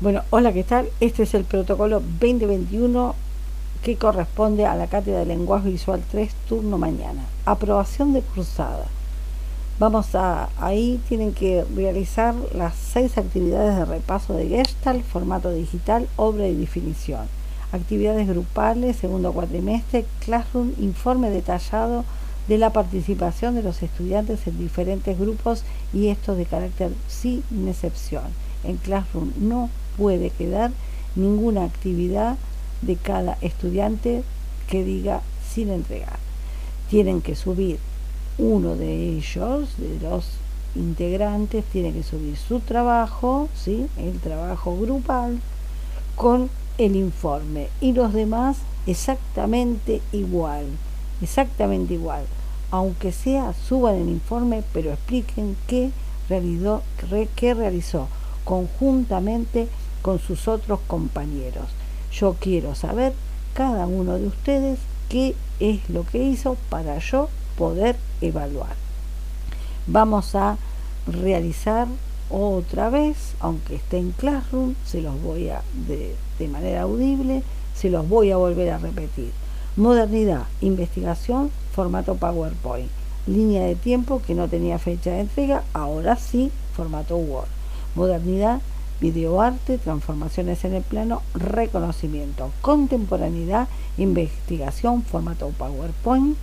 Bueno, hola, ¿qué tal? Este es el protocolo 2021 que corresponde a la Cátedra de Lenguaje Visual 3, turno mañana. Aprobación de cursada. Vamos a, ahí tienen que realizar las seis actividades de repaso de Gestalt, formato digital, obra y definición. Actividades grupales, segundo cuatrimestre, Classroom, informe detallado de la participación de los estudiantes en diferentes grupos y estos de carácter sin excepción. En Classroom no puede quedar ninguna actividad de cada estudiante que diga sin entregar. Tienen que subir uno de ellos, de los integrantes, tiene que subir su trabajo, ¿sí? el trabajo grupal, con el informe. Y los demás exactamente igual, exactamente igual. Aunque sea, suban el informe, pero expliquen qué realizó, qué realizó conjuntamente con sus otros compañeros. Yo quiero saber cada uno de ustedes qué es lo que hizo para yo poder evaluar. Vamos a realizar otra vez, aunque esté en Classroom, se los voy a, de, de manera audible, se los voy a volver a repetir. Modernidad, investigación, formato PowerPoint. Línea de tiempo que no tenía fecha de entrega, ahora sí, formato Word. Modernidad, videoarte, transformaciones en el plano, reconocimiento, contemporaneidad, investigación, formato PowerPoint,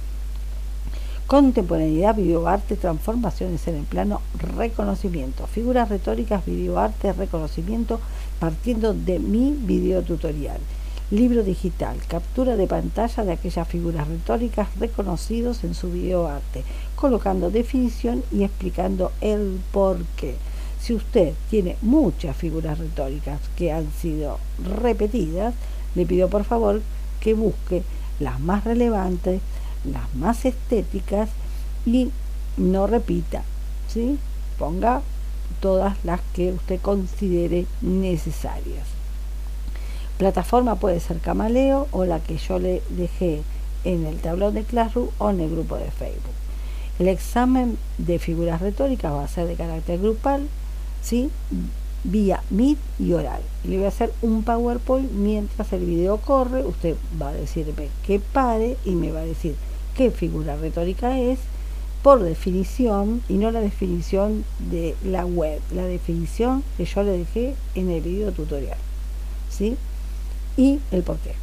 contemporaneidad, videoarte, transformaciones en el plano, reconocimiento, figuras retóricas, videoarte, reconocimiento, partiendo de mi video tutorial. Libro digital, captura de pantalla de aquellas figuras retóricas reconocidos en su videoarte, colocando definición y explicando el por qué. Si usted tiene muchas figuras retóricas que han sido repetidas, le pido por favor que busque las más relevantes, las más estéticas y no repita, ¿sí? Ponga todas las que usted considere necesarias. Plataforma puede ser Camaleo o la que yo le dejé en el tablón de Classroom o en el grupo de Facebook. El examen de figuras retóricas va a ser de carácter grupal, ¿sí? vía Meet y oral. Le voy a hacer un PowerPoint mientras el video corre. Usted va a decirme que pare y me va a decir qué figura retórica es por definición y no la definición de la web, la definición que yo le dejé en el video tutorial. ¿Sí? Y el por qué.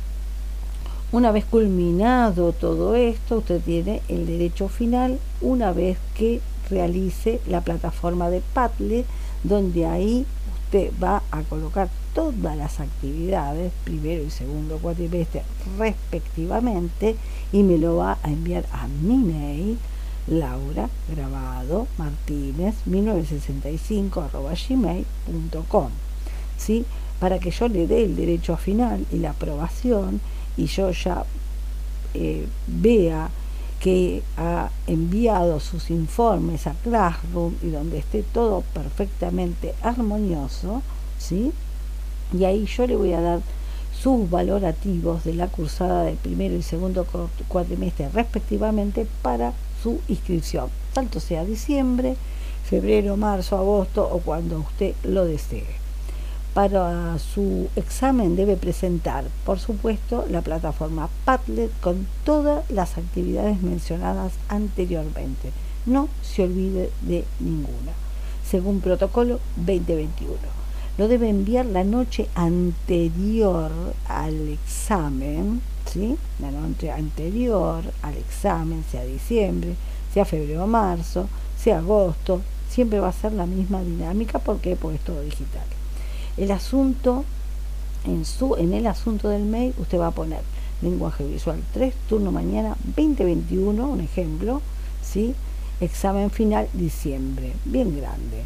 Una vez culminado todo esto, usted tiene el derecho final una vez que realice la plataforma de Padlet donde ahí usted va a colocar todas las actividades, primero y segundo cuatrimestre respectivamente, y me lo va a enviar a mi mail, Laura Grabado Martínez 1965 arroba gmail.com ¿sí? para que yo le dé el derecho final y la aprobación y yo ya eh, vea que ha enviado sus informes a Classroom y donde esté todo perfectamente armonioso, ¿sí? Y ahí yo le voy a dar sus valorativos de la cursada del primero y segundo cuatrimestre respectivamente para su inscripción, tanto sea diciembre, febrero, marzo, agosto o cuando usted lo desee. Para su examen debe presentar, por supuesto, la plataforma Padlet con todas las actividades mencionadas anteriormente. No se olvide de ninguna, según protocolo 2021. Lo debe enviar la noche anterior al examen, ¿sí? La noche anterior al examen, sea diciembre, sea febrero o marzo, sea agosto, siempre va a ser la misma dinámica porque es todo digital. El asunto, en, su, en el asunto del mail, usted va a poner lenguaje visual 3, turno mañana 2021, un ejemplo, ¿sí? examen final diciembre, bien grande.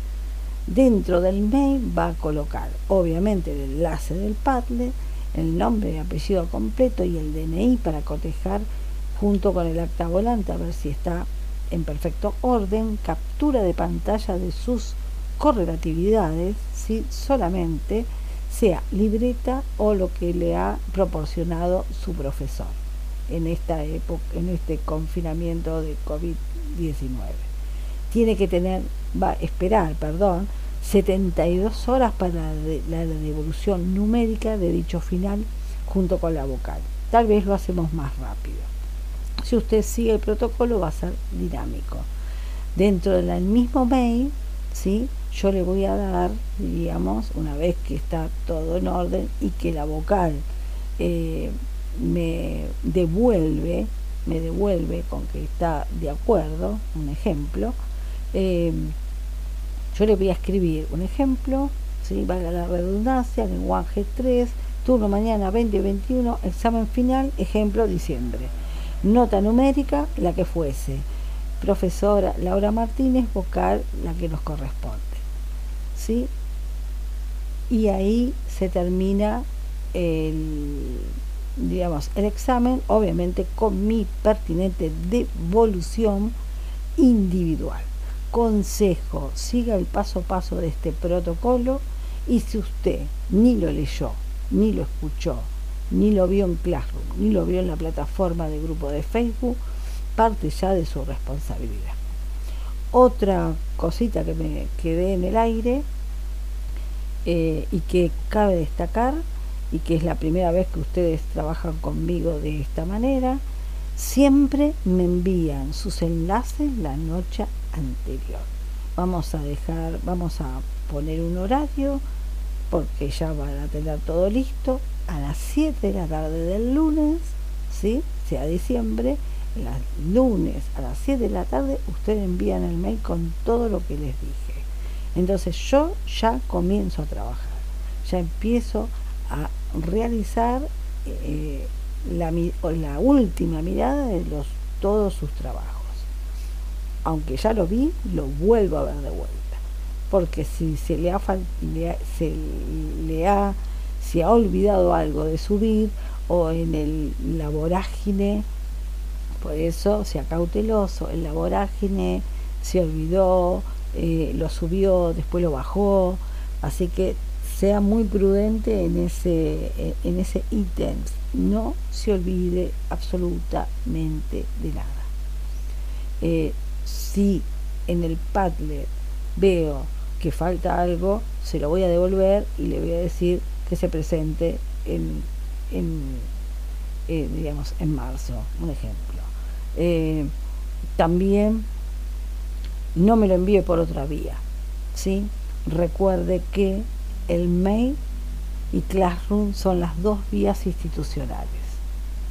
Dentro del mail va a colocar, obviamente, el enlace del Padlet, el nombre y apellido completo y el DNI para cotejar junto con el acta volante a ver si está en perfecto orden, captura de pantalla de sus correlatividades si solamente sea libreta o lo que le ha proporcionado su profesor en esta época, en este confinamiento de COVID-19. Tiene que tener, va esperar, perdón, 72 horas para la devolución numérica de dicho final junto con la vocal. Tal vez lo hacemos más rápido. Si usted sigue el protocolo va a ser dinámico. Dentro del mismo mail, ¿sí? Yo le voy a dar, digamos, una vez que está todo en orden y que la vocal eh, me devuelve, me devuelve con que está de acuerdo, un ejemplo, eh, yo le voy a escribir un ejemplo, ¿sí? valga la redundancia, lenguaje 3, turno mañana 2021, examen final, ejemplo diciembre. Nota numérica, la que fuese. Profesora Laura Martínez, vocal, la que nos corresponde. Y ahí se termina el, digamos, el examen, obviamente con mi pertinente devolución individual consejo, siga el paso a paso de este protocolo y si usted ni lo leyó, ni lo escuchó, ni lo vio en Classroom, ni lo vio en la plataforma de grupo de Facebook, parte ya de su responsabilidad. Otra cosita que me quedé en el aire eh, y que cabe destacar y que es la primera vez que ustedes trabajan conmigo de esta manera, siempre me envían sus enlaces la noche anterior. Vamos a dejar, vamos a poner un horario porque ya van a tener todo listo a las 7 de la tarde del lunes, ¿sí? sea diciembre, el lunes a las 7 de la tarde ustedes envían el mail con todo lo que les dije. Entonces yo ya comienzo a trabajar, ya empiezo a realizar eh, la, última mirada de los, todos sus trabajos aunque ya lo vi, lo vuelvo a ver de vuelta. Porque si se le ha, se le ha, se ha olvidado algo de subir o en el, la vorágine, por eso sea cauteloso, en la vorágine se olvidó, eh, lo subió, después lo bajó, así que sea muy prudente en ese, en ese ítem, no se olvide absolutamente de nada. Eh, si en el Padlet veo que falta algo, se lo voy a devolver y le voy a decir que se presente en, eh, digamos, en marzo, un ejemplo. Eh, también no me lo envíe por otra vía, ¿sí? Recuerde que el mail y Classroom son las dos vías institucionales,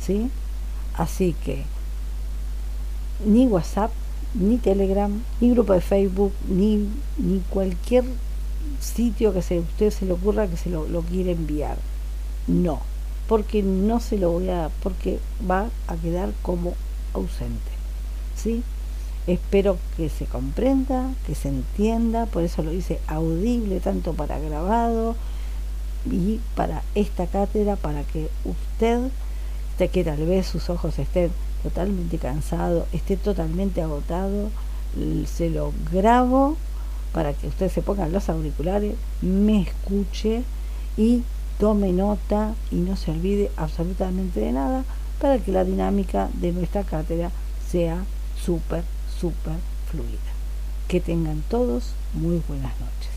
¿sí? Así que ni WhatsApp ni Telegram, ni grupo de Facebook, ni, ni cualquier sitio que se, usted se le ocurra que se lo, lo quiere enviar. No, porque no se lo voy a, porque va a quedar como ausente. ¿Sí? Espero que se comprenda, que se entienda, por eso lo hice audible tanto para grabado y para esta cátedra, para que usted, que tal vez sus ojos estén totalmente cansado, esté totalmente agotado, se lo grabo para que usted se pongan los auriculares, me escuche y tome nota y no se olvide absolutamente de nada para que la dinámica de nuestra cátedra sea súper, súper fluida. Que tengan todos muy buenas noches.